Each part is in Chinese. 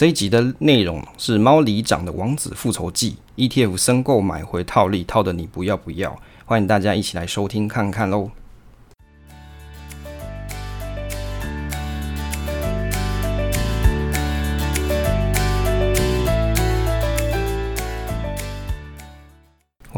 这一集的内容是猫里长的王子复仇记，ETF 申购买回套利，套的你不要不要，欢迎大家一起来收听看看喽。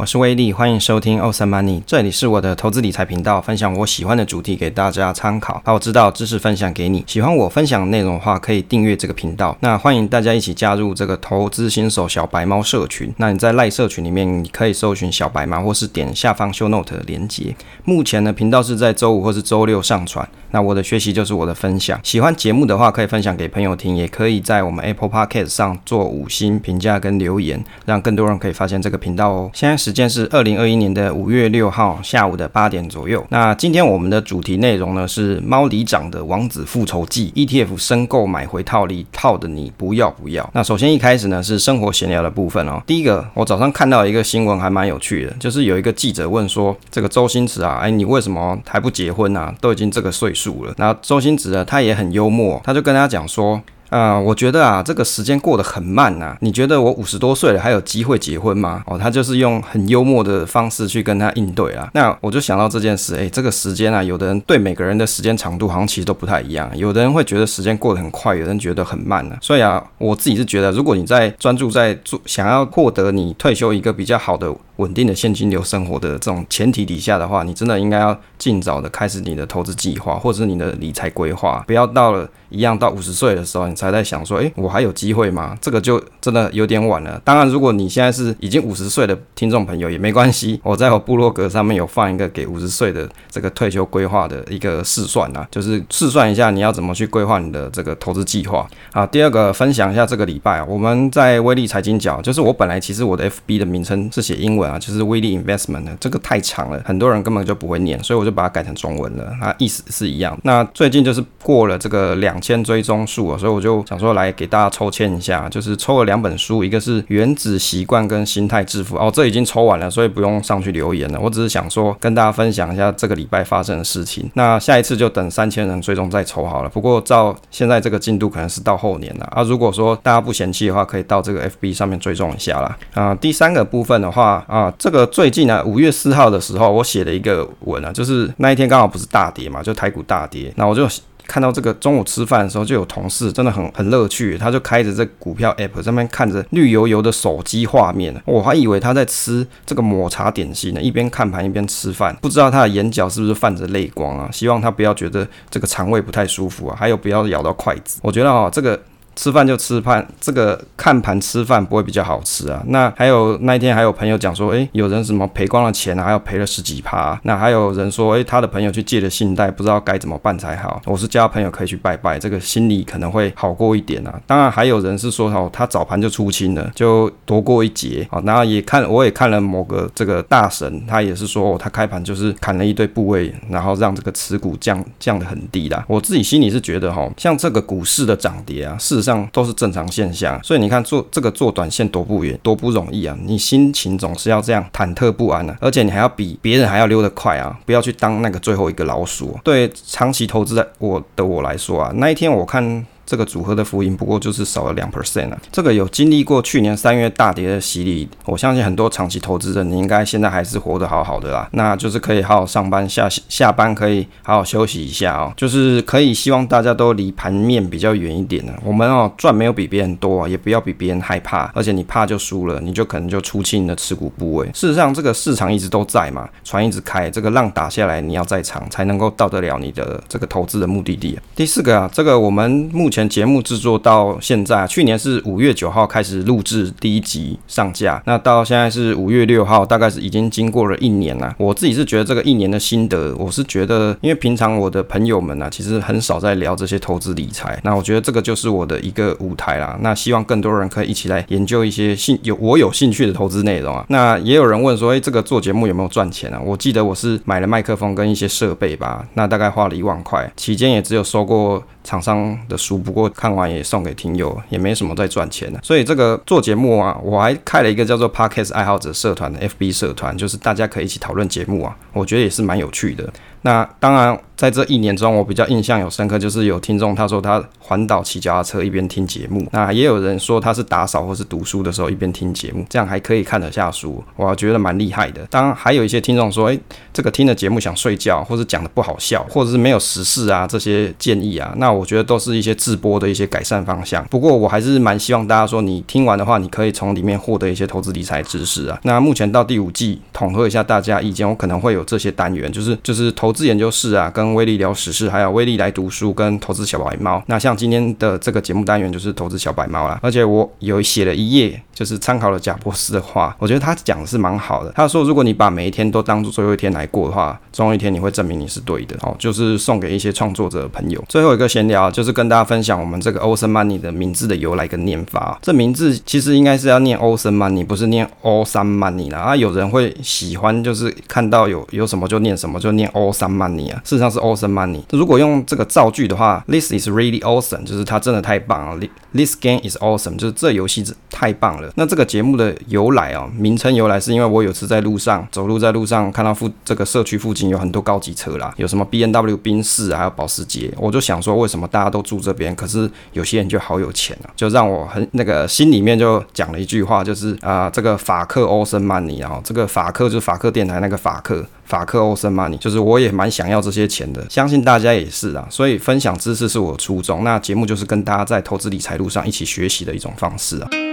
我是威利，欢迎收听 Awesome Money，这里是我的投资理财频道，分享我喜欢的主题给大家参考，把我知道知识分享给你。喜欢我分享的内容的话，可以订阅这个频道。那欢迎大家一起加入这个投资新手小白猫社群。那你在赖社群里面，你可以搜寻小白猫，或是点下方 Show Note 的连接。目前呢，频道是在周五或是周六上传。那我的学习就是我的分享。喜欢节目的话，可以分享给朋友听，也可以在我们 Apple Podcast 上做五星评价跟留言，让更多人可以发现这个频道哦。现在是。时间是二零二一年的五月六号下午的八点左右。那今天我们的主题内容呢是猫里长的王子复仇记 ETF 申购买回套利，套的你不要不要。那首先一开始呢是生活闲聊的部分哦。第一个，我早上看到一个新闻还蛮有趣的，就是有一个记者问说，这个周星驰啊，哎，你为什么还不结婚啊？都已经这个岁数了。然后周星驰呢，他也很幽默，他就跟他讲说。啊、我觉得啊，这个时间过得很慢呐、你觉得我五十多岁了还有机会结婚吗？哦，他就是用很幽默的方式去跟他应对啊。那我就想到这件事，哎，这个时间啊，有的人对每个人的时间长度好像其实都不太一样。有的人会觉得时间过得很快，有的人觉得很慢呢、所以啊，我自己是觉得，如果你在专注在做，想要获得你退休一个比较好的。稳定的现金流生活的这种前提底下的话，你真的应该要尽早的开始你的投资计划，或者是你的理财规划，不要到了一样到五十岁的时候，你才在想说，诶，我还有机会吗？这个就真的有点晚了。当然，如果你现在是已经五十岁的听众朋友也没关系，我在我部落格上面有放一个给五十岁的这个退休规划的一个试算啊，就是试算一下你要怎么去规划你的这个投资计划。好，第二个分享一下这个礼拜啊，我们在威利财经角，就是我本来其实我的 FB 的名称是写英文。啊，就是威利 investment 的这个太长了，很多人根本就不会念，所以我就把它改成中文了。它意思是一样。那最近就是过了这个两千追踪数啊，所以我就想说来给大家抽签一下，就是抽了两本书，一个是《原子习惯》跟《心态致富》哦，这已经抽完了，所以不用上去留言了。我只是想说跟大家分享一下这个礼拜发生的事情。那下一次就等三千人追踪再抽好了。不过照现在这个进度，可能是到后年了啊。如果说大家不嫌弃的话，可以到这个 FB 上面追踪一下啦。啊。第三个部分的话啊。啊，这个最近呢，五月四号的时候，我写了一个文啊，就是那一天刚好不是大跌嘛，就台股大跌，那我就看到这个中午吃饭的时候，就有同事真的很很乐趣，他就开着这股票 app 上面看着绿油油的手机画面，我还以为他在吃这个抹茶点心呢，一边看盘一边吃饭，不知道他的眼角是不是泛着泪光啊？希望他不要觉得这个肠胃不太舒服啊，还有不要咬到筷子，我觉得啊，这个。吃饭就吃饭，这个看盘吃饭不会比较好吃啊？那还有那一天还有朋友讲说，诶，有人什么赔光了钱啊，还要赔了十几趴。那还有人说，诶，他的朋友去借了信贷，不知道该怎么办才好。我是叫朋友可以去拜拜，这个心里可能会好过一点啊。当然还有人是说，哦，他早盘就出清了，就躲过一劫。啊，然后也看我也看了某个这个大神，他也是说，哦，他开盘就是砍了一堆部位，然后让这个持股降降得很低啦。我自己心里是觉得，哈，像这个股市的涨跌啊，是。上都是正常现象，所以你看做这个做短线多不远，多不容易啊！你心情总是要这样忐忑不安啊，而且你还要比别人还要溜得快啊！不要去当那个最后一个老鼠。对长期投资的我的我来说啊，那一天我看。这个组合的浮盈不过就是少了两 percent 啊，这个有经历过去年三月大跌的洗礼，我相信很多长期投资人，你应该现在还是活得好好的啦，那就是可以好好上班，下下班可以好好休息一下哦，就是可以希望大家都离盘面比较远一点呢。我们哦赚没有比别人多，也不要比别人害怕，而且你怕就输了，你就可能就出清你的持股部位。事实上，这个市场一直都在嘛，船一直开，这个浪打下来，你要在场才能够到得了你的这个投资的目的地。第四个啊，这个我们目前节目制作到现在，去年是五月九号开始录制第一集上架，那到现在是五月六号，大概是已经经过了一年了。我自己是觉得这个一年的心得，我是觉得，因为平常我的朋友们、啊，其实很少在聊这些投资理财，那我觉得这个就是我的一个舞台啦。那希望更多人可以一起来研究一些兴有我有兴趣的投资内容啊。那也有人问说，哎，这个做节目有没有赚钱啊？我记得我是买了麦克风跟一些设备吧，那大概花了一万块，期间也只有收过。厂商的书，不过看完也送给听友，也没什么在赚钱的。所以这个做节目啊，我还开了一个叫做 Podcast 爱好者社团的 FB 社团，就是大家可以一起讨论节目啊，我觉得也是蛮有趣的。那当然。在这一年中，我比较印象有深刻，就是有听众他说他环岛骑脚踏车一边听节目，那也有人说他是打扫或是读书的时候一边听节目，这样还可以看得下书，我觉得蛮厉害的。当然还有一些听众说，诶，这个听的节目想睡觉，或是讲的不好笑，或者是没有时事啊这些建议啊，那我觉得都是一些自播的一些改善方向。不过我还是蛮希望大家说，你听完的话，你可以从里面获得一些投资理财知识啊。那目前到第五季，统合一下大家意见，我可能会有这些单元，就是就是投投资研究室啊，跟威利聊时事。还有威利来读书跟投资小白猫，那像今天的这个节目单元就是投资小白猫啦，而且我有写了一页，就是参考了贾博士的话，我觉得他讲的是蛮好的。他说，如果你把每一天都当做最后一天来过的话，总有一天你会证明你是对的。哦，就是送给一些创作者的朋友。最后一个闲聊就是跟大家分享我们这个 Awesome Money 的名字的由来跟念法。这名字其实应该是要念 Awesome Money，不是念 Awesome Money 啦。啊，有人会喜欢就是看到有有什么就念什么，就念 some Money 啊。事实上是 Awesome Money。如果用这个造句的话，This is really awesome，就是它真的太棒了。This game is awesome，就是这游戏太棒了。那这个节目的由来啊，名称由来是因为我有次在路上走路，在路上看到附这个社区附近有很多高级车啦，有什么 B N W、宾士，还有保时捷，我就想说，为什么大家都住这边，可是有些人就好有钱啊，就让我很那个心里面就讲了一句话，就是啊、呃，这个法克欧森曼尼啊，这个法克就是法克电台那个法克。法克欧森曼尼就是我也蛮想要这些钱的，相信大家也是啊。所以分享知识是我初衷，那节目就是跟大家在投资理财路上一起学习的一种方式啊。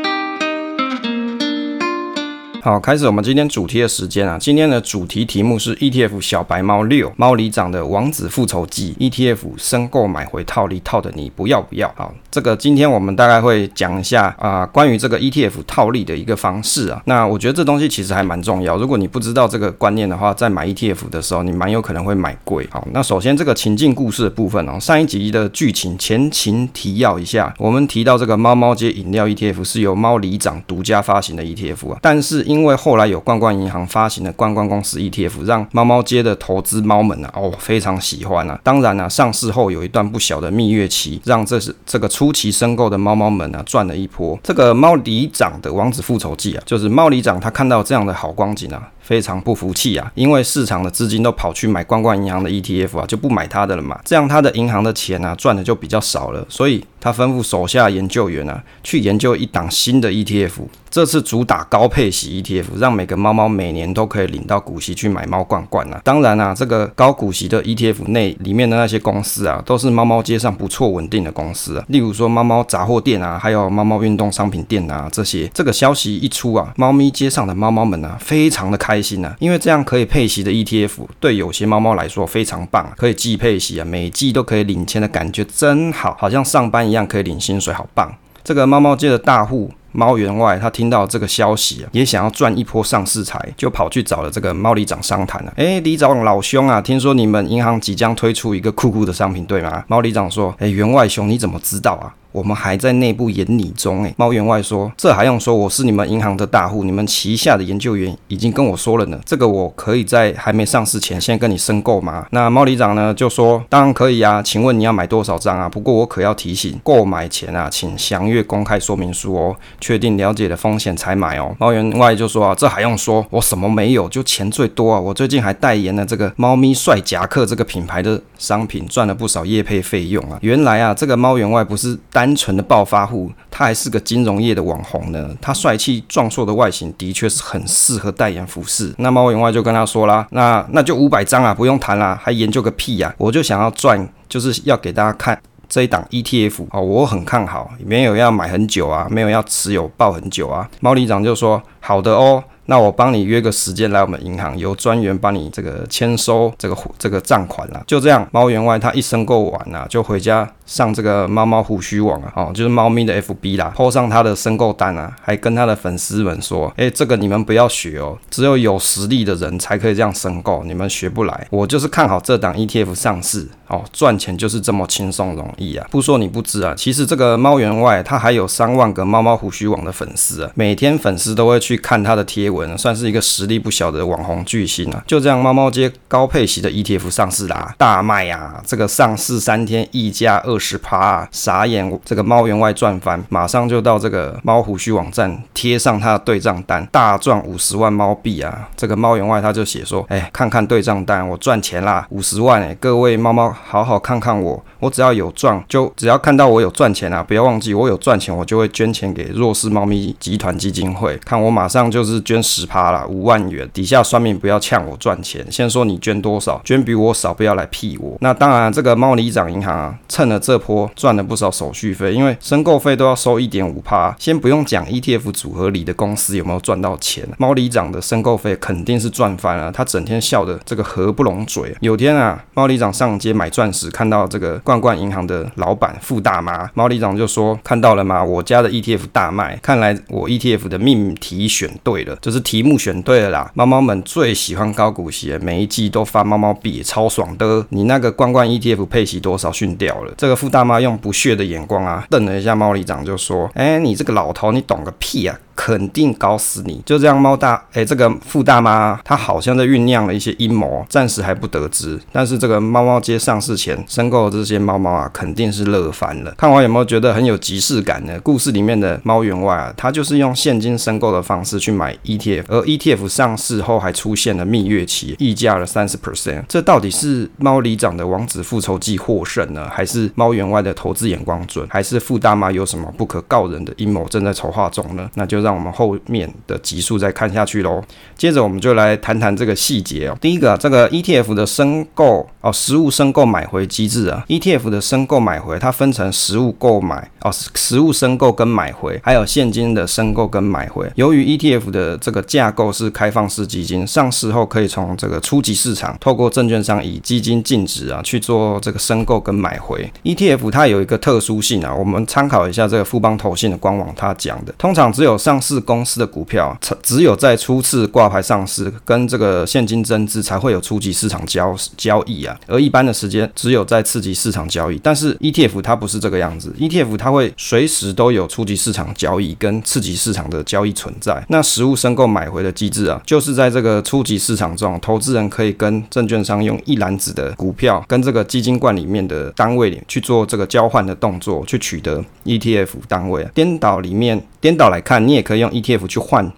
好，开始我们今天主题的时间啊。今天的主题题目是 ETF 小白猫六猫里长的王子复仇记 ETF 申购买回套利套的你不要不要？好，这个今天我们大概会讲一下啊、关于这个 ETF 套利的一个方式啊。那我觉得这东西其实还蛮重要。如果你不知道这个观念的话，在买 ETF 的时候，你蛮有可能会买贵。好，那首先这个情境故事的部分哦，上一集的剧情前情提要一下，我们提到这个猫猫街饮料 ETF 是由猫里长独家发行的 ETF 啊，但是因因为后来有罐罐银行发行的罐罐公司 ETF，让猫猫街的投资猫们啊，哦，非常喜欢啊。当然啊，上市后有一段不小的蜜月期，让这是这个初期申购的猫猫们啊赚了一波。这个猫里长的王子复仇记啊，就是猫里长他看到这样的好光景啊。非常不服气啊，因为市场的资金都跑去买冠冠银行的 ETF 啊，就不买他的了嘛。这样他的银行的钱啊赚的就比较少了，所以他吩咐手下研究员啊去研究一档新的 ETF。这次主打高配息 ETF，让每个猫猫每年都可以领到股息去买猫罐罐啊。当然啊，这个高股息的 ETF 内里面的那些公司啊，都是猫猫街上不错稳定的公司啊。例如说猫猫杂货店啊，还有猫猫运动商品店啊这些。这个消息一出啊，猫咪街上的猫猫们啊，非常的开心。开心啊，因为这样可以配息的 ETF 对有些猫猫来说非常棒，可以季配息啊，每季都可以领钱的感觉真好，好像上班一样可以领薪水，好棒。这个猫猫界的大户猫员外，他听到这个消息啊，也想要赚一波上市财，就跑去找了这个猫里长商谈了。哎，里长老兄啊，听说你们银行即将推出一个酷酷的商品，对吗？猫里长说，哎，员外兄，你怎么知道啊？我们还在内部研拟中诶，猫员外说：“这还用说？我是你们银行的大户，你们旗下的研究员已经跟我说了呢。这个我可以在还没上市前先跟你申购吗？”那猫里长呢就说：“当然可以啊，请问你要买多少张啊？不过我可要提醒，购买前啊，请详阅公开说明书哦，确定了解的风险才买哦。”猫员外就说：“啊，这还用说？我什么没有，就钱最多啊！我最近还代言了这个猫咪帅夹克这个品牌的商品，赚了不少业配费用啊。原来啊，这个猫员外不是。”单纯的暴发户，他还是个金融业的网红呢。他帅气壮硕的外形，的确是很适合代言服饰。那猫员外就跟他说啦：“那那就五百张啊，不用谈啦，还研究个屁呀、啊！我就想要赚，就是要给大家看这一档 ETF 哦，我很看好，没有要买很久啊，没有要持有抱很久啊。”猫里长就说：“好的哦。”那我帮你约个时间来我们银行，由专员帮你这个签收这个这个账款啦。就这样，猫员外他一申购完啊，就回家上这个猫猫胡须网啊，哦，就是猫咪的 FB 啦，po 上他的申购单啊，还跟他的粉丝们说，哎，这个你们不要学哦，只有有实力的人才可以这样申购，你们学不来。我就是看好这档 ETF 上市哦，赚钱就是这么轻松容易啊。不说你不知啊，其实这个猫员外他还有三万个猫猫胡须网的粉丝啊，每天粉丝都会去看他的贴文。文，算是一个实力不小的网红巨星啊。就这样，猫猫街高配息的 ETF 上市啦，大卖啊！这个上市三天溢价二十趴啊，傻眼！这个猫员外赚翻，马上就到这个猫胡须网站贴上他的对账单，大赚五十万猫币啊！这个猫员外他就写说：哎，看看对账单，我赚钱啦，五十万哎！各位猫猫，好好看看我，我只要有赚，就只要看到我有赚钱啊，不要忘记我有赚钱，我就会捐钱给弱势猫咪集团基金会。看我马上就是捐十趴啦，五万元。底下算命不要呛我赚钱，先说你捐多少，捐比我少，不要来屁我。那当然，这个猫里长银行啊，趁了这波赚了不少手续费，因为申购费都要收一点五趴。先不用讲 ETF 组合里的公司有没有赚到钱，猫里长的申购费肯定是赚翻了，他整天笑的这个合不拢嘴。有天啊，猫里长上街买钻石，看到这个罐罐银行的老板傅大妈，猫里长就说：“看到了吗？我家的 ETF 大卖，看来我 ETF 的命题选对了，可是题目选对了啦。猫猫们最喜欢高股息，每一季都发猫猫币，超爽的。你那个罐罐 ETF 配息多少？训掉了。这个傅大妈用不屑的眼光啊，瞪了一下猫里长，就说：“哎，你这个老头，你懂个屁啊！”肯定搞死你！就这样，猫大哎，这个傅大妈她好像在酝酿了一些阴谋，暂时还不得知。但是这个猫猫街上市前申购的这些猫猫啊，肯定是乐翻了。看完有没有觉得很有即视感呢？故事里面的猫员外啊，他就是用现金申购的方式去买 ETF，而 ETF 上市后还出现了蜜月期，溢价了三十 percent。这到底是猫里长的王子复仇记获胜呢，还是猫员外的投资眼光准，还是傅大妈有什么不可告人的阴谋正在筹划中呢？那就让。让我们后面的集数再看下去喽。接着我们就来谈谈这个细节哦。第一个，这个 ETF 的申购哦，实物申购买回机制啊。ETF 的申购买回，它分成实物购买哦，实物申购跟买回，还有现金的申购跟买回。由于 ETF 的这个架构是开放式基金，上市后可以从这个初级市场透过证券商以基金净值啊去做这个申购跟买回。ETF 它有一个特殊性啊，我们参考一下这个富邦投信的官网，它讲的，通常只有上上市公司的股票，只有在初次挂牌上市跟这个现金增资才会有初级市场交交易啊，而一般的时间只有在次级市场交易。但是 ETF 它不是这个样子，ETF 它会随时都有初级市场交易跟次级市场的交易存在。那实物申购买回的机制啊，就是在这个初级市场中，投资人可以跟证券商用一篮子的股票跟这个基金罐里面的单位去做这个交换的动作，去取得 ETF 单位啊。颠倒里面。颠倒来看，你也可以用 ETF 去换。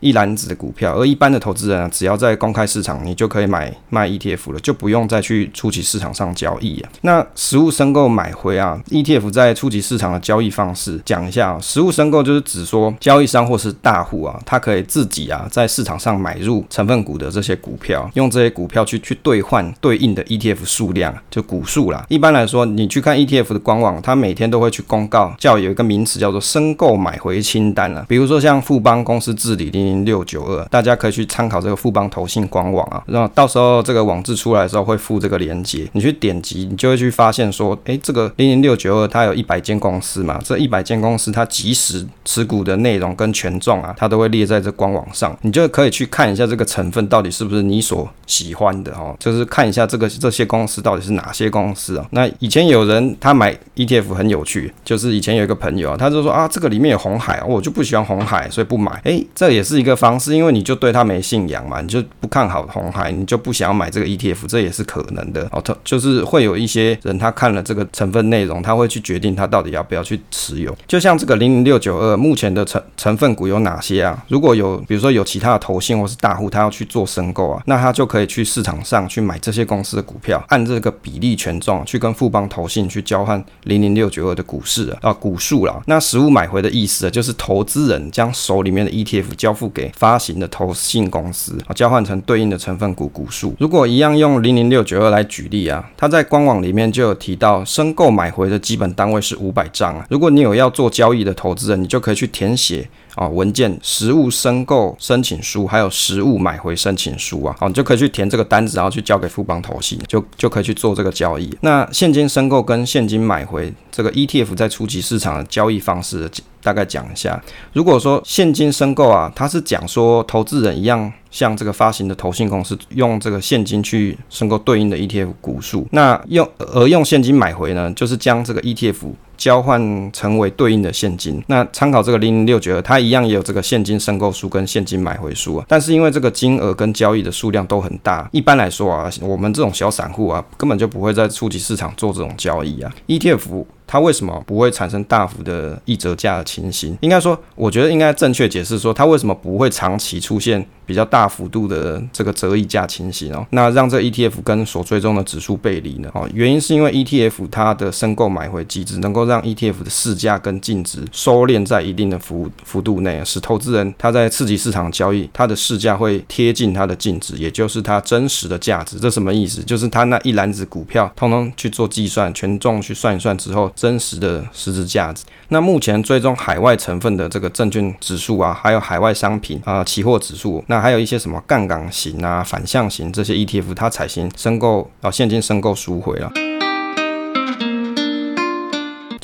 一篮子的股票，而一般的投资人啊，只要在公开市场，你就可以买卖 ETF 了，就不用再去初级市场上交易啊。那实物申购买回啊，ETF 在初级市场的交易方式讲一下啊。实物申购就是指说，交易商或是大户啊，他可以自己啊在市场上买入成分股的这些股票，用这些股票去去兑换对应的 ETF 数量，就股数啦。一般来说，你去看 ETF 的官网，它每天都会去公告，叫有一个名词叫做申购买回清单啊。比如说像富邦公司治理的零六九二，大家可以去参考这个富邦投信官网啊，然后到时候这个网志出来的时候会附这个链接，你去点击，你就会去发现说，诶，这个零零六九二它有一百间公司嘛，这一百间公司它即时持股的内容跟权重啊，它都会列在这官网上，你就可以去看一下这个成分到底是不是你所喜欢的哦，就是看一下这个这些公司到底是哪些公司啊。那以前有人他买 ETF 很有趣，就是以前有一个朋友啊，他就说啊，这个里面有红海，我就不喜欢红海，所以不买。诶，这也是一个方。式因为你就对他没信仰嘛，你就不看好红海，你就不想要买这个 ETF，这也是可能的哦。他就是会有一些人，他看了这个成分内容，他会去决定他到底要不要去持有。就像这个零零六九二，目前的成成分股有哪些啊？如果有，比如说有其他的投信或是大户，他要去做申购啊，那他就可以去市场上去买这些公司的股票，按这个比例权重去跟富邦投信去交换零零六九二的股市啊，啊股数啦。那实物买回的意思啊，就是投资人将手里面的 ETF 交付给。发行的投信公司啊，交换成对应的成分股股数。如果一样用零零六九二来举例啊，它在官网里面就有提到，申购买回的基本单位是五百张啊。如果你有要做交易的投资人，你就可以去填写。啊，文件实物申购申请书，还有实物买回申请书啊，好，你就可以去填这个单子，然后去交给富邦投信，就就可以去做这个交易。那现金申购跟现金买回这个 ETF 在初级市场的交易方式，大概讲一下。如果说现金申购啊，它是讲说投资人一样。像这个发行的投信公司用这个现金去申购对应的 ETF 股数，那用而用现金买回呢，就是将这个 ETF 交换成为对应的现金。那参考这个零零六九二，它一样也有这个现金申购书跟现金买回书啊。但是因为这个金额跟交易的数量都很大，一般来说啊，我们这种小散户啊，根本就不会在初级市场做这种交易啊。ETF 它为什么不会产生大幅的溢折价的情形？应该说，我觉得应该正确解释说，它为什么不会长期出现比较大幅度的这个折溢价情形哦？那让这 ETF 跟所追踪的指数背离呢？哦，原因是因为 ETF 它的申购买回机制能够让 ETF 的市价跟净值收敛在一定的幅幅度内，使投资人他在次级市场交易，它的市价会贴近它的净值，也就是它真实的价值。这什么意思？就是它那一篮子股票通通去做计算，权重去算一算之后。真实的实质价值。那目前追踪海外成分的这个证券指数啊，还有海外商品啊、期货指数，那还有一些什么杠杆型啊、反向型这些 ETF，它采行申购啊现金申购赎回了。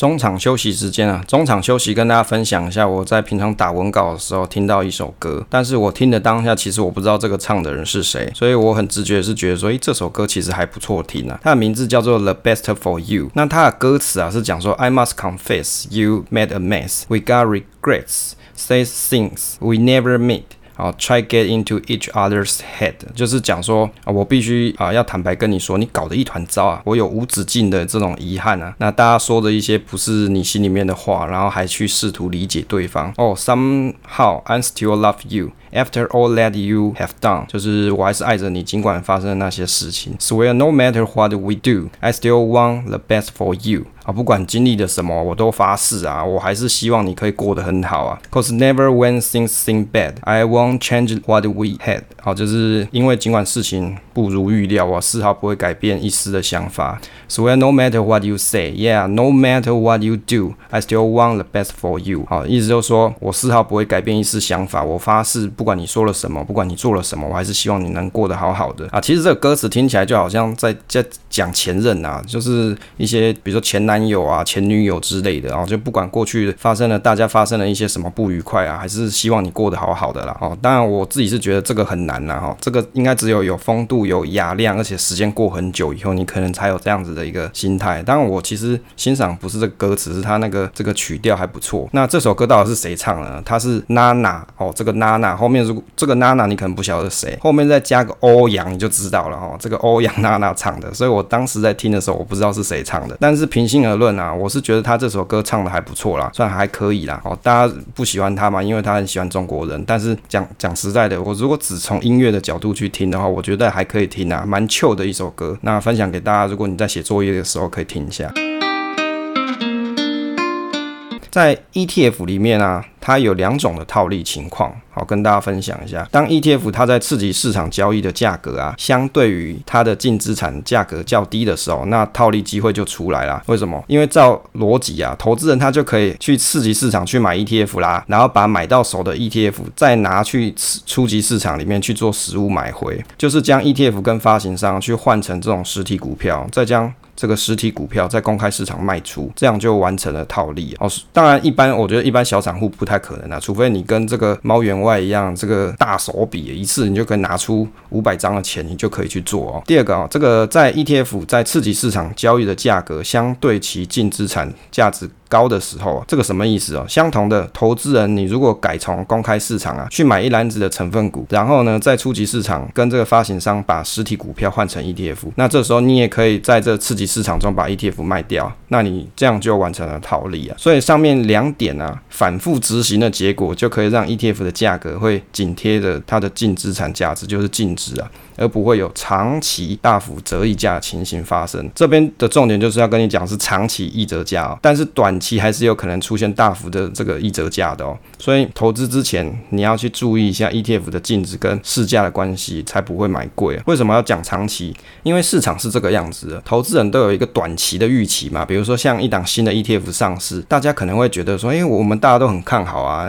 中场休息时间啊，中场休息跟大家分享一下，我在平常打文稿的时候听到一首歌，但是我听的当下其实我不知道这个唱的人是谁，所以我很直觉是觉得说，诶，这首歌其实还不错听啊。它的名字叫做 The Best for You，那它的歌词啊是讲说，I must confess you made a mess, we got regrets, say things we never meet. 好，try get into each other's head，就是讲说啊，我必须啊要坦白跟你说，你搞得一团糟啊，我有无止境的这种遗憾啊。那大家说的一些不是你心里面的话，然后还去试图理解对方。哦，somehow I still love you after all that you have done，就是我还是爱着你，尽管发生的那些事情。Swear no matter what we do, I still want the best for you。啊，不管经历了什么，我都发誓啊，我还是希望你可以过得很好啊。Cause never when things seem bad, I won't change what we had。好，就是因为尽管事情不如预料，我丝毫不会改变一丝的想法。Swear no matter what you say, yeah, no matter what you do, I still want the best for you。好，意思就是说我丝毫不会改变一丝想法，我发誓，不管你说了什么，不管你做了什么，我还是希望你能过得好好的啊。其实这个歌词听起来就好像在在讲前任啊，就是一些比如说前男。男友啊，前女友之类的啊，就不管过去发生了，大家发生了一些什么不愉快啊，还是希望你过得好好的啦。哦，当然我自己是觉得这个很难啦。哈，这个应该只有有风度、有雅量，而且时间过很久以后，你可能才有这样子的一个心态。当然，我其实欣赏不是这个歌词，是他那个这个曲调还不错。那这首歌到底是谁唱的呢？他是娜娜哦，这个娜娜后面如果这个娜娜你可能不晓得是谁，后面再加个欧阳你就知道了哦。这个欧阳娜娜唱的，所以我当时在听的时候，我不知道是谁唱的，但是平心。而论啊，我是觉得他这首歌唱的还不错啦，算还可以啦。哦，大家不喜欢他嘛，因为他很喜欢中国人。但是讲讲实在的，我如果只从音乐的角度去听的话，我觉得还可以听啊，蛮 Q 的一首歌。那分享给大家，如果你在写作业的时候可以听一下。在 ETF 里面啊，它有两种的套利情况，好跟大家分享一下。当 ETF 它在次级市场交易的价格啊，相对于它的净资产价格较低的时候，那套利机会就出来了。为什么？因为照逻辑啊，投资人他就可以去次级市场去买 ETF 啦，然后把买到手的 ETF 再拿去初级市场里面去做实物买回，就是将 ETF 跟发行商去换成这种实体股票，再将。这个实体股票在公开市场卖出，这样就完成了套利哦。当然，一般我觉得一般小散户不太太可能啊，除非你跟这个猫员外一样，这个大手笔一次你就可以拿出五百张的钱，你就可以去做哦。第二个啊，这个在 ETF 在刺激市场交易的价格，相对其净资产价值。高的时候，这个什么意思哦？相同的投资人，你如果改从公开市场啊去买一篮子的成分股，然后呢，在初级市场跟这个发行商把实体股票换成 ETF，那这时候你也可以在这次级市场中把 ETF 卖掉，那你这样就完成了套利啊。所以上面两点啊，反复执行的结果，就可以让 ETF 的价格会紧贴着它的净资产价值，就是净值啊。而不会有长期大幅折溢价情形发生。这边的重点就是要跟你讲是长期溢折价哦，但是短期还是有可能出现大幅的这个溢折价的哦。所以投资之前你要去注意一下 ETF 的净值跟市价的关系，才不会买贵。为什么要讲长期？因为市场是这个样子的，投资人都有一个短期的预期嘛。比如说像一档新的 ETF 上市，大家可能会觉得说，哎，我们大家都很看好啊，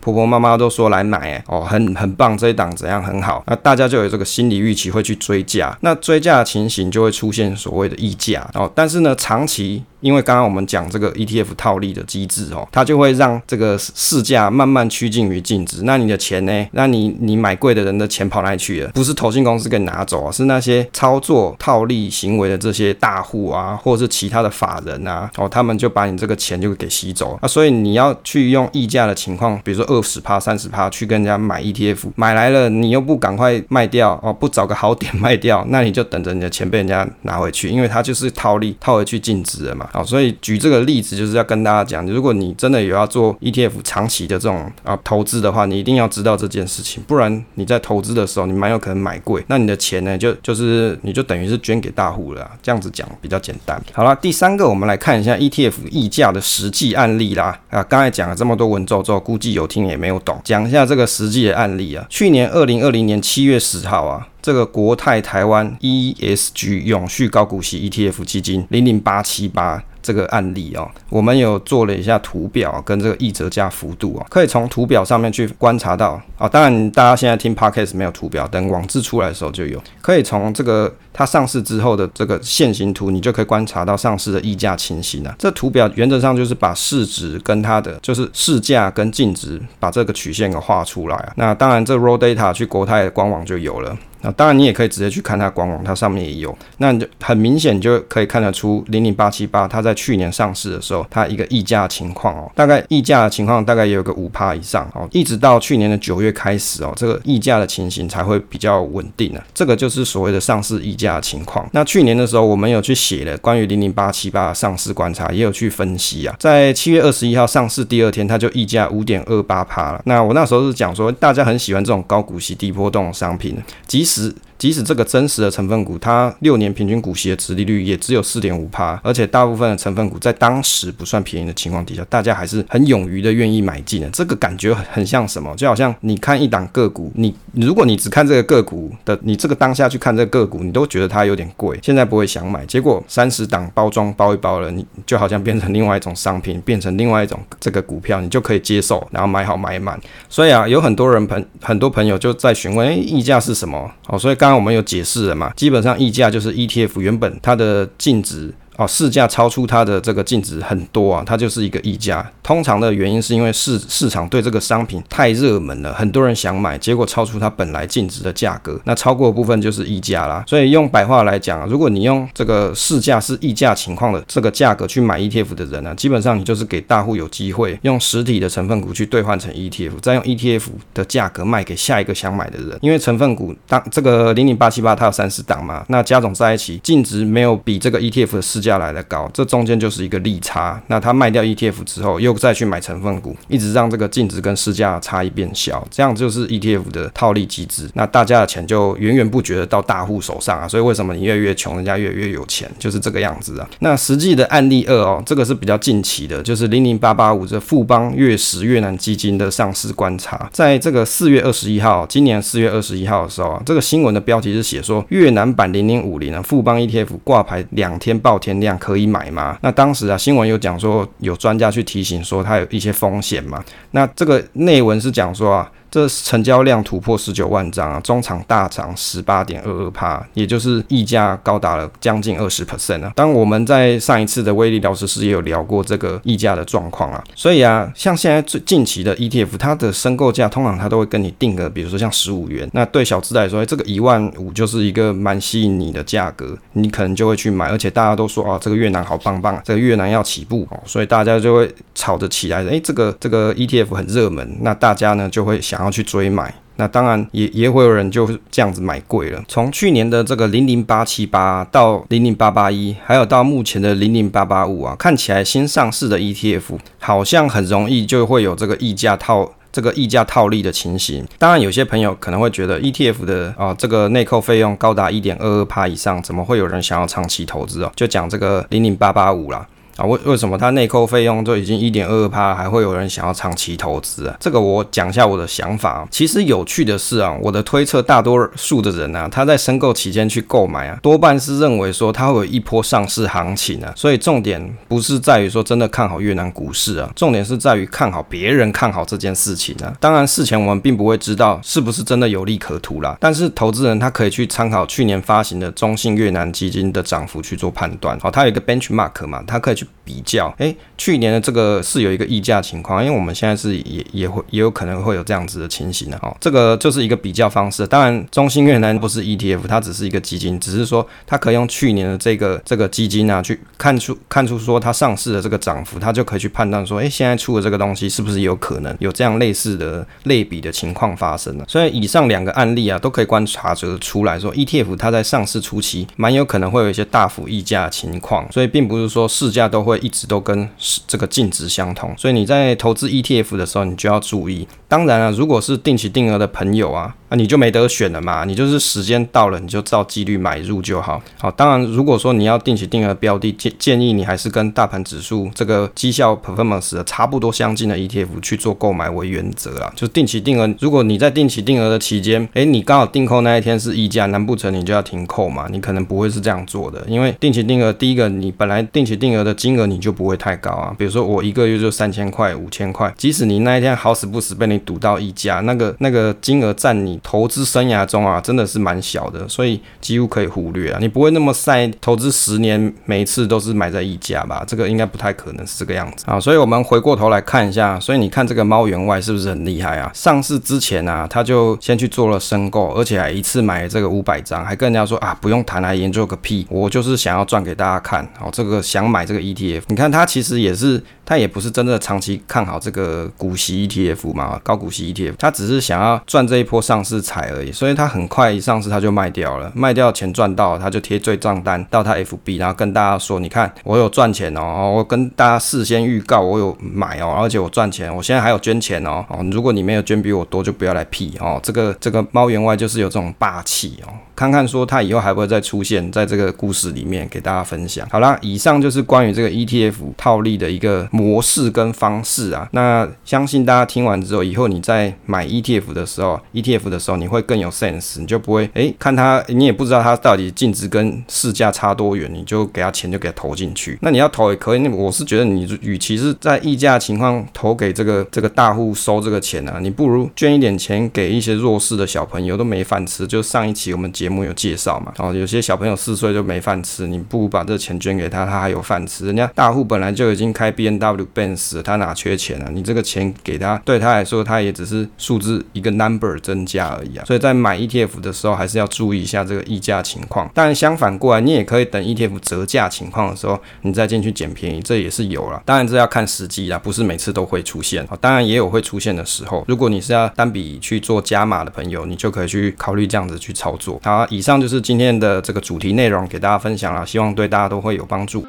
婆婆妈妈都说来买，哦，很很棒，这一档怎样很好，那大家就有这个心理。预期会去追价，那追价的情形就会出现所谓的溢价哦。但是呢，长期因为刚刚我们讲这个 ETF 套利的机制哦，它就会让这个市价慢慢趋近于净值。那你的钱呢？那你你买贵的人的钱跑哪里去了？不是投信公司给你拿走啊，是那些操作套利行为的这些大户啊，或者是其他的法人啊，哦，他们就把你这个钱就给吸走啊。所以你要去用溢价的情况，比如说二十趴、三十趴去跟人家买 ETF，买来了你又不赶快卖掉哦，不找个好点卖掉，那你就等着你的钱被人家拿回去，因为它就是套利套回去净值了嘛。好，所以举这个例子就是要跟大家讲，如果你真的有要做 ETF 长期的这种啊投资的话，你一定要知道这件事情，不然你在投资的时候你蛮有可能买贵，那你的钱呢就就是你就等于是捐给大户了。这样子讲比较简单。好了，第三个我们来看一下 ETF 溢价的实际案例啦。啊，刚才讲了这么多文绉绉，估计有听也没有懂，讲一下这个实际的案例啊。去年二零二零年七月十号啊。这个国泰台湾 ESG 永续高股息 ETF 基金零零八七八这个案例哦，我们有做了一下图表跟这个溢折价幅度啊，可以从图表上面去观察到啊。当然，大家现在听 Podcast 没有图表，等网志出来的时候就有。可以从这个它上市之后的这个线形图，你就可以观察到上市的溢价情形了。这图表原则上就是把市值跟它的就是市价跟净值把这个曲线给画出来啊。那当然，这 raw data 去国泰的官网就有了。那当然，你也可以直接去看它官网，它上面也有。那就很明显就可以看得出，零零八七八它在去年上市的时候，它一个溢价情况哦，大概溢价的情况大概也有个五趴以上哦，一直到去年的九月开始哦，这个溢价的情形才会比较稳定啊。这个就是所谓的上市溢价情况。那去年的时候，我们有去写了关于零零八七八的上市观察，也有去分析啊。在七月二十一号上市第二天，它就溢价五点二八趴了。那我那时候是讲说，大家很喜欢这种高股息、低波动的商品，即十即使这个真实的成分股，它六年平均股息的殖利率也只有四点五趴，而且大部分的成分股在当时不算便宜的情况底下，大家还是很勇于的愿意买进的。这个感觉很很像什么？就好像你看一档个股，你如果你只看这个个股的，你这个当下去看这个个股，你都觉得它有点贵，现在不会想买。结果三十档包装包一包了，你就好像变成另外一种商品，变成另外一种这个股票，你就可以接受，然后买好买满。所以啊，有很多人朋很多朋友就在询问，哎，溢价是什么？哦，所以刚。刚我们有解释了嘛，基本上溢价就是 ETF 原本它的净值。哦，市价超出它的这个净值很多啊，它就是一个溢价。通常的原因是因为市市场对这个商品太热门了，很多人想买，结果超出它本来净值的价格，那超过的部分就是溢价啦。所以用白话来讲，如果你用这个市价是溢价情况的这个价格去买 ETF 的人呢，基本上你就是给大户有机会用实体的成分股去兑换成 ETF，再用 ETF 的价格卖给下一个想买的人。因为成分股当这个零零八七八它有三十档嘛，那加总在一起净值没有比这个 ETF 的市价。价来的高，这中间就是一个利差。那他卖掉 ETF 之后，又再去买成分股，一直让这个净值跟市价差异变小，这样就是 ETF 的套利机制。那大家的钱就源源不绝的到大户手上啊。所以为什么你越越穷，人家越越有钱，就是这个样子啊。那实际的案例二哦，这个是比较近期的，就是零零八八五这富邦越十越南基金的上市观察，在这个四月二十一号，今年四月二十一号的时候啊，这个新闻的标题是写说越南版零零五零啊，富邦 ETF 挂牌两天爆天量可以买吗？那当时啊，新闻有讲说有专家去提醒说它有一些风险嘛。那这个内文是讲说啊。这成交量突破十九万张啊，中场大涨十八点二二趴，也就是溢价高达了将近二十 percent 啊。当我们在上一次的威力聊时事也有聊过这个溢价的状况啊，所以啊，像现在最近期的 ETF，它的申购价通常它都会跟你定个，比如说像十五元，那对小资来说，这个一万五就是一个蛮吸引你的价格，你可能就会去买，而且大家都说啊，这个越南好棒棒，这个越南要起步哦，所以大家就会炒着起来，诶，这个这个 ETF 很热门，那大家呢就会想。然后去追买，那当然也也会有人就这样子买贵了。从去年的这个零零八七八到零零八八一，还有到目前的零零八八五啊，看起来新上市的 ETF 好像很容易就会有这个溢价套这个溢价套利的情形。当然，有些朋友可能会觉得 ETF 的啊这个内扣费用高达一点二二趴以上，怎么会有人想要长期投资哦？就讲这个零零八八五啦。啊，为为什么它内扣费用都已经一点二趴，还会有人想要长期投资啊？这个我讲一下我的想法。其实有趣的是啊，我的推测，大多数的人啊，他在申购期间去购买啊，多半是认为说它会有一波上市行情啊。所以重点不是在于说真的看好越南股市啊，重点是在于看好别人看好这件事情啊。当然事前我们并不会知道是不是真的有利可图啦，但是投资人他可以去参考去年发行的中信越南基金的涨幅去做判断。好，它有一个 benchmark 嘛，他可以去。比较，诶，去年的这个是有一个溢价情况，因为我们现在是也也会也有可能会有这样子的情形的哦。这个就是一个比较方式。当然，中信越南不是 ETF，它只是一个基金，只是说它可以用去年的这个这个基金啊，去看出看出说它上市的这个涨幅，它就可以去判断说，诶，现在出的这个东西是不是有可能有这样类似的类比的情况发生了。所以以上两个案例啊，都可以观察得出来说，ETF 它在上市初期蛮有可能会有一些大幅溢价情况，所以并不是说市价都都会。一直都跟这个净值相同，所以你在投资 ETF 的时候，你就要注意。当然了、啊，如果是定期定额的朋友啊。啊、你就没得选了嘛，你就是时间到了，你就照纪律买入就好。好，当然，如果说你要定期定额标的，建建议你还是跟大盘指数这个绩效 performance 的差不多相近的 ETF 去做购买为原则啦。就定期定额，如果你在定期定额的期间，诶，你刚好订扣那一天是溢价，难不成你就要停扣嘛？你可能不会是这样做的，因为定期定额，第一个你本来定期定额的金额你就不会太高啊。比如说我一个月就三千块、五千块，即使你那一天好死不死被你赌到溢价，那个那个金额占你投资生涯中啊，真的是蛮小的，所以几乎可以忽略啊。你不会那么晒投资十年，每一次都是买在溢价吧？这个应该不太可能是这个样子啊。所以我们回过头来看一下，所以你看这个猫员外是不是很厉害啊？上市之前啊，他就先去做了申购，而且还一次买这个五百张，还跟人家说啊，不用谈，来研究个屁，我就是想要赚给大家看。哦，这个想买这个 ETF，你看他其实也是。他也不是真的长期看好这个股息 ETF 嘛，高股息 ETF，他只是想要赚这一波上市财而已，所以他很快一上市他就卖掉了，卖掉钱赚到，他就贴罪账单到他 FB，然后跟大家说，你看我有赚钱哦，我跟大家事先预告我有买哦，而且我赚钱，我现在还有捐钱哦，哦，如果你没有捐比我多，就不要来屁哦，这个这个猫员外就是有这种霸气哦。看看说他以后还会再出现在这个故事里面给大家分享。好啦，以上就是关于这个 ETF 套利的一个模式跟方式啊。那相信大家听完之后，以后你在买 ETF 的时候，ETF 的时候你会更有 sense，你就不会诶看他，你也不知道他到底净值跟市价差多远，你就给他钱就给他投进去。那你要投也可以，那我是觉得你与其是在溢价情况投给这个这个大户收这个钱、啊，你不如捐一点钱给一些弱势的小朋友都没饭吃。就上一期我们节。节目有介绍嘛？哦，有些小朋友四岁就没饭吃，你不如把这钱捐给他，他还有饭吃。人家大户本来就已经开 B N W、Benz，他哪缺钱啊？你这个钱给他，对他来说，他也只是数字一个 number 增加而已啊。所以在买 ETF 的时候，还是要注意一下这个溢价情况。当然，相反过来，你也可以等 ETF 折价情况的时候，你再进去捡便宜，这也是有了。当然，这要看时机啦，不是每次都会出现。当然，也有会出现的时候。如果你是要单笔去做加码的朋友，你就可以去考虑这样子去操作。好。以上就是今天的这个主题内容，给大家分享了，希望对大家都会有帮助。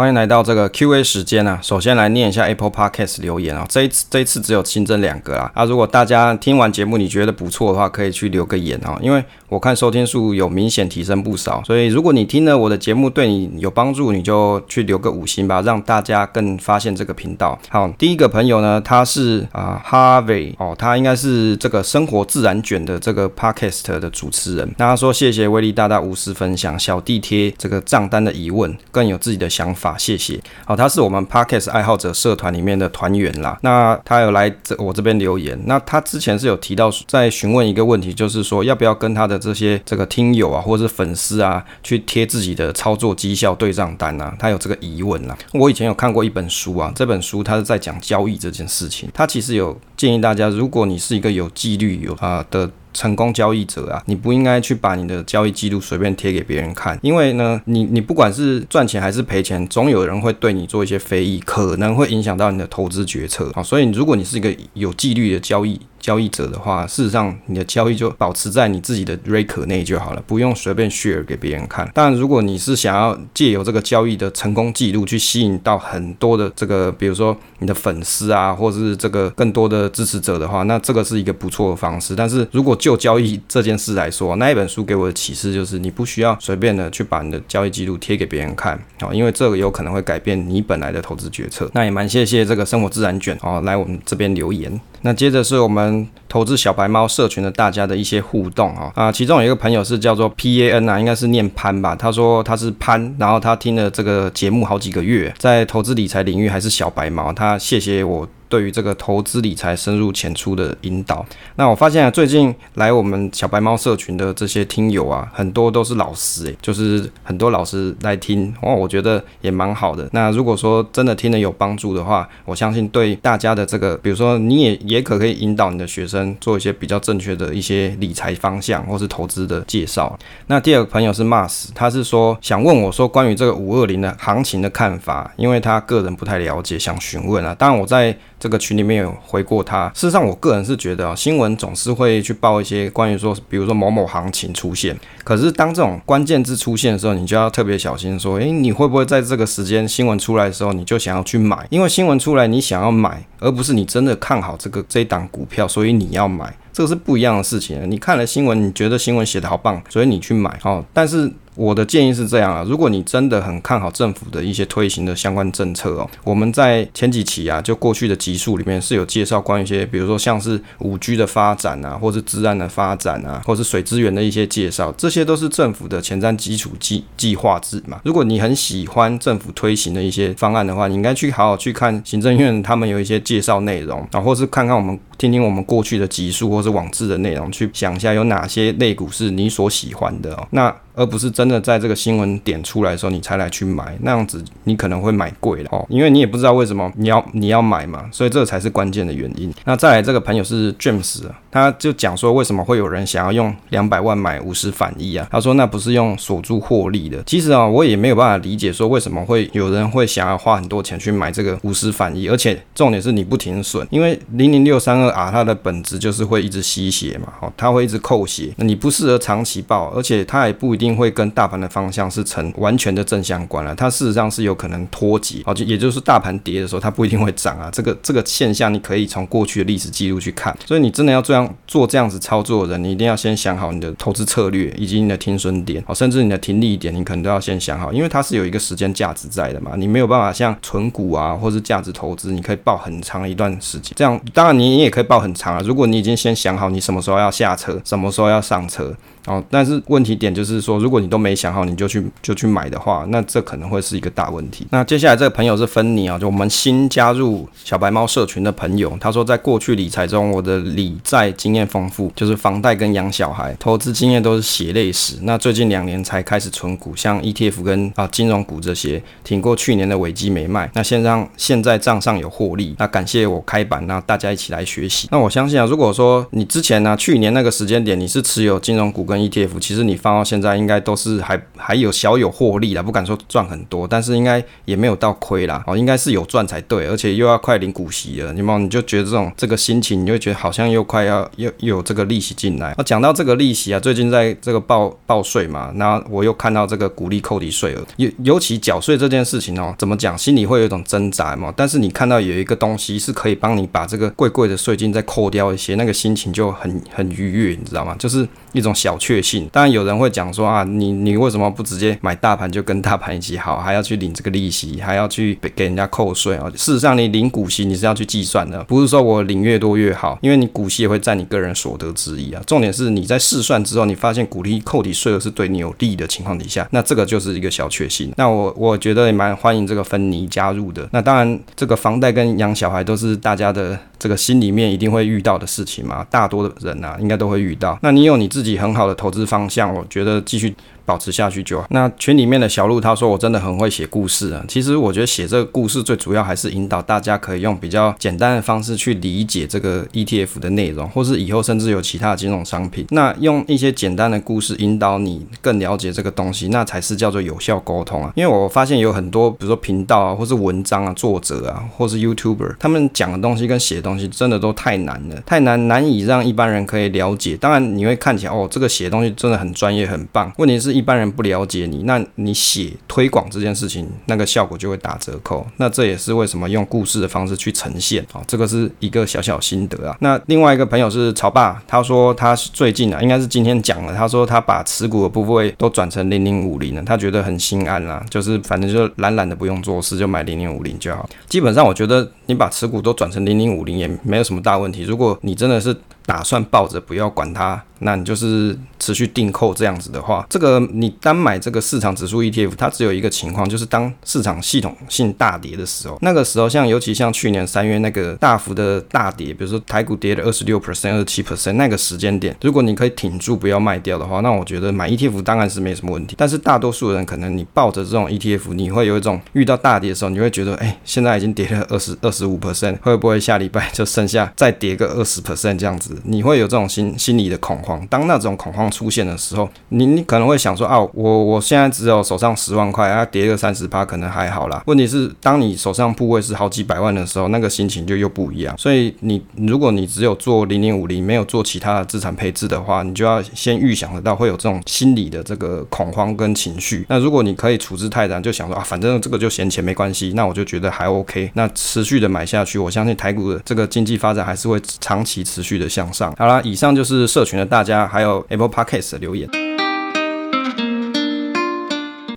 欢迎来到这个 Q&A 时间啊！首先来念一下 Apple Podcast 留言啊，这一次这一次只有新增两个啦。啊，如果大家听完节目你觉得不错的话，可以去留个言啊，因为我看收听数有明显提升不少，所以如果你听了我的节目对你有帮助，你就去留个五星吧，让大家更发现这个频道。好，第一个朋友呢，他是啊 Harvey 哦，他应该是这个生活自然卷的这个 Podcast 的主持人。那他说谢谢威力大大无私分享，小弟贴这个账单的疑问，更有自己的想法。啊谢谢，好，他是我们 Podcast 爱好者社团里面的团员啦。那他有来这我这边留言，那他之前是有提到在询问一个问题，就是说要不要跟他的这些这个听友啊，或者是粉丝啊，去贴自己的操作绩效对账单啊？他有这个疑问啦。我以前有看过一本书啊，这本书他是在讲交易这件事情，他其实有建议大家，如果你是一个有纪律有啊的。成功交易者啊，你不应该去把你的交易记录随便贴给别人看，因为呢，你你不管是赚钱还是赔钱，总有人会对你做一些非议，可能会影响到你的投资决策啊。所以，如果你是一个有纪律的交易，交易者的话，事实上你的交易就保持在你自己的 r a 内就好了，不用随便 share 给别人看。但，如果你是想要借由这个交易的成功记录去吸引到很多的这个，比如说你的粉丝啊，或者是这个更多的支持者的话，那这个是一个不错的方式。但是如果就交易这件事来说，那一本书给我的启示就是，你不需要随便的去把你的交易记录贴给别人看啊，因为这个有可能会改变你本来的投资决策。那也蛮谢谢这个生活自然卷啊，来我们这边留言。那接着是我们投资小白猫社群的大家的一些互动啊啊，其中有一个朋友是叫做 P A N 啊，应该是念潘吧。他说他是潘，然后他听了这个节目好几个月，在投资理财领域还是小白猫。他谢谢我。对于这个投资理财深入浅出的引导。那我发现啊，最近来我们小白猫社群的这些听友啊，很多都是老师诶，就是很多老师来听哦，我觉得也蛮好的。那如果说真的听了有帮助的话，我相信对大家的这个，比如说你也也可可以引导你的学生做一些比较正确的一些理财方向或是投资的介绍。那第二个朋友是 Mas，他是说想问我说关于这个五二零的行情的看法，因为他个人不太了解，想询问啊。当然我在这个群里面有回过他。事实上，我个人是觉得啊，新闻总是会去报一些关于说，比如说某某行情出现。可是当这种关键字出现的时候，你就要特别小心，说，诶，你会不会在这个时间新闻出来的时候，你就想要去买？因为新闻出来，你想要买，而不是你真的看好这个这一档股票，所以你要买，这个是不一样的事情。你看了新闻，你觉得新闻写得好棒，所以你去买，哦，但是。我的建议是这样啊，如果你真的很看好政府的一些推行的相关政策哦，我们在前几期啊，就过去的集数里面是有介绍关于一些，比如说像是五 G 的发展啊，或是资安的发展啊，或是水资源的一些介绍，这些都是政府的前瞻基础计计划制嘛。如果你很喜欢政府推行的一些方案的话，你应该去好好去看行政院他们有一些介绍内容啊，或是看看我们听听我们过去的集数或是网志的内容，去想一下有哪些类股是你所喜欢的哦。那而不是真的在这个新闻点出来的时候你才来去买，那样子你可能会买贵了哦，因为你也不知道为什么你要你要买嘛，所以这才是关键的原因。那再来这个朋友是 James，他就讲说为什么会有人想要用两百万买五十反一啊？他说那不是用锁住获利的。其实啊，我也没有办法理解说为什么会有人会想要花很多钱去买这个五十反一，而且重点是你不停损，因为零零六三二 R 它的本质就是会一直吸血嘛，哦，它会一直扣血，你不适合长期抱，而且它也不一定。会跟大盘的方向是成完全的正相关了，它事实上是有可能脱节，哦，就也就是大盘跌的时候，它不一定会涨啊。这个这个现象，你可以从过去的历史记录去看。所以你真的要这样做这样子操作的人，你一定要先想好你的投资策略以及你的停损点，哦，甚至你的停利点，你可能都要先想好，因为它是有一个时间价值在的嘛。你没有办法像存股啊，或是价值投资，你可以抱很长一段时间。这样当然你也可以抱很长啊。如果你已经先想好你什么时候要下车，什么时候要上车。哦，但是问题点就是说，如果你都没想好，你就去就去买的话，那这可能会是一个大问题。那接下来这个朋友是芬妮啊，就我们新加入小白猫社群的朋友，他说在过去理财中，我的理债经验丰富，就是房贷跟养小孩，投资经验都是血泪史。那最近两年才开始存股，像 ETF 跟啊金融股这些，挺过去年的危机没卖。那现在现在账上有获利，那感谢我开板，那大家一起来学习。那我相信啊，如果说你之前呢、啊，去年那个时间点你是持有金融股跟 ETF，其实你放到现在应该都是还还有小有获利啦，不敢说赚很多，但是应该也没有到亏啦，哦，应该是有赚才对，而且又要快领股息了，你们你就觉得这种这个心情，你就会觉得好像又快要又又有这个利息进来。那讲到这个利息啊，最近在这个报报税嘛，那我又看到这个股利扣抵税额，尤尤其缴税这件事情哦，怎么讲，心里会有一种挣扎嘛。但是你看到有一个东西是可以帮你把这个贵贵的税金再扣掉一些，那个心情就很很愉悦，你知道吗？就是一种小确幸。当然有人会讲说啊，你你为什么不直接买大盘就跟大盘一起好，还要去领这个利息，还要去给人家扣税啊？事实上，你领股息你是要去计算的，不是说我领越多越好，因为你股息也会占你个人所得之一啊。重点是你在试算之后，你发现股利扣抵税额是对你有利的情况底下，那这个就是一个小确幸。那我我觉得也蛮欢迎这个芬妮加入的。那当然，这个房贷跟养小孩都是大家的这个心里面一定会遇到的事情嘛，大多的人啊应该都会遇到。那你有你自己很好的投资方向，我觉得继续。保持下去就好。那群里面的小鹿他说，我真的很会写故事啊。其实我觉得写这个故事最主要还是引导大家可以用比较简单的方式去理解这个 ETF 的内容，或是以后甚至有其他的金融商品。那用一些简单的故事引导你更了解这个东西，那才是叫做有效沟通啊。因为我发现有很多，比如说频道啊，或是文章啊，作者啊，或是 YouTuber，他们讲的东西跟写的东西真的都太难了，太难，难以让一般人可以了解。当然你会看起来哦，这个写东西真的很专业很棒。问题是。一般人不了解你，那你写推广这件事情，那个效果就会打折扣。那这也是为什么用故事的方式去呈现啊，这个是一个小小心得啊。那另外一个朋友是曹爸，他说他最近啊，应该是今天讲了，他说他把持股的部位都转成零零五零了，他觉得很心安啦，就是反正就懒懒的不用做事，就买零零五零就好。基本上我觉得。你把持股都转成零零五零也没有什么大问题。如果你真的是打算抱着不要管它，那你就是持续定扣这样子的话，这个你单买这个市场指数 ETF，它只有一个情况，就是当市场系统性大跌的时候，那个时候像尤其像去年三月那个大幅的大跌，比如说台股跌了二十六 percent、二十七 percent 那个时间点，如果你可以挺住不要卖掉的话，那我觉得买 ETF 当然是没什么问题。但是大多数人可能你抱着这种 ETF，你会有一种遇到大跌的时候，你会觉得，哎，现在已经跌了二十二十五 percent，会不会下礼拜就剩下再跌个二十 percent 这样子？你会有这种心心理的恐慌。当那种恐慌出现的时候，你你可能会想说啊，我我现在只有手上十万块，啊，跌个三十趴可能还好啦。问题是，当你手上部位是好几百万的时候，那个心情就又不一样。所以你如果你只有做零零五零，没有做其他的资产配置的话，你就要先预想得到会有这种心理的这个恐慌跟情绪。那如果你可以处之泰然，就想说啊，反正这个就闲钱没关系，那我就觉得还 OK。那持续的买下去，我相信台股的这个经济发展还是会长期持续的向上。好啦，以上就是社群的大家还有 Apple Podcast 的留言。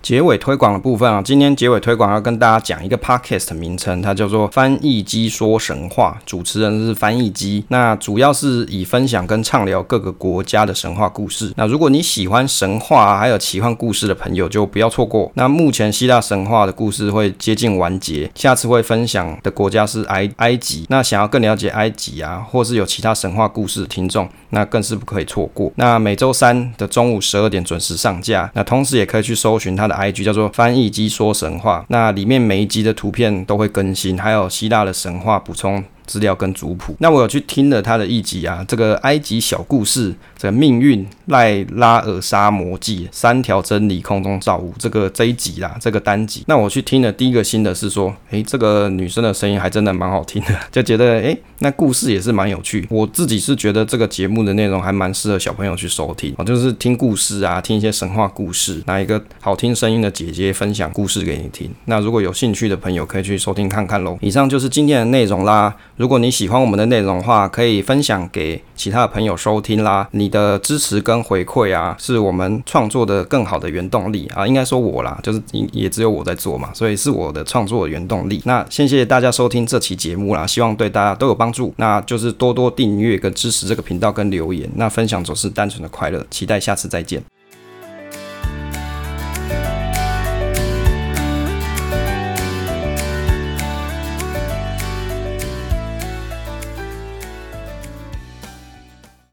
结尾推广的部分啊，今天结尾推广要跟大家讲一个 podcast 名称，它叫做《翻译机说神话》，主持人是翻译机。那主要是以分享跟畅聊各个国家的神话故事。那如果你喜欢神话，还有奇幻故事的朋友，就不要错过。那目前希腊神话的故事会接近完结，下次会分享的国家是埃埃及。那想要更了解埃及啊，或是有其他神话故事的听众，那更是不可以错过。那每周三的中午十二点准时上架。那同时也可以去搜寻它的。IG 叫做翻译机说神话，那里面每一集的图片都会更新，还有希腊的神话补充资料跟族谱。那我有去听了他的一集啊，这个埃及小故事。这个命运赖拉尔沙魔记三条真理空中造物这个这一集啦，这个单集，那我去听了第一个新的是说，诶，这个女生的声音还真的蛮好听的，就觉得诶，那故事也是蛮有趣。我自己是觉得这个节目的内容还蛮适合小朋友去收听，就是听故事啊，听一些神话故事，拿一个好听声音的姐姐分享故事给你听。那如果有兴趣的朋友可以去收听看看喽。以上就是今天的内容啦。如果你喜欢我们的内容的话，可以分享给其他的朋友收听啦。你的支持跟回馈啊，是我们创作的更好的原动力啊。应该说我啦，就是也只有我在做嘛，所以是我的创作的原动力。那谢谢大家收听这期节目啦，希望对大家都有帮助。那就是多多订阅跟支持这个频道跟留言。那分享总是单纯的快乐，期待下次再见。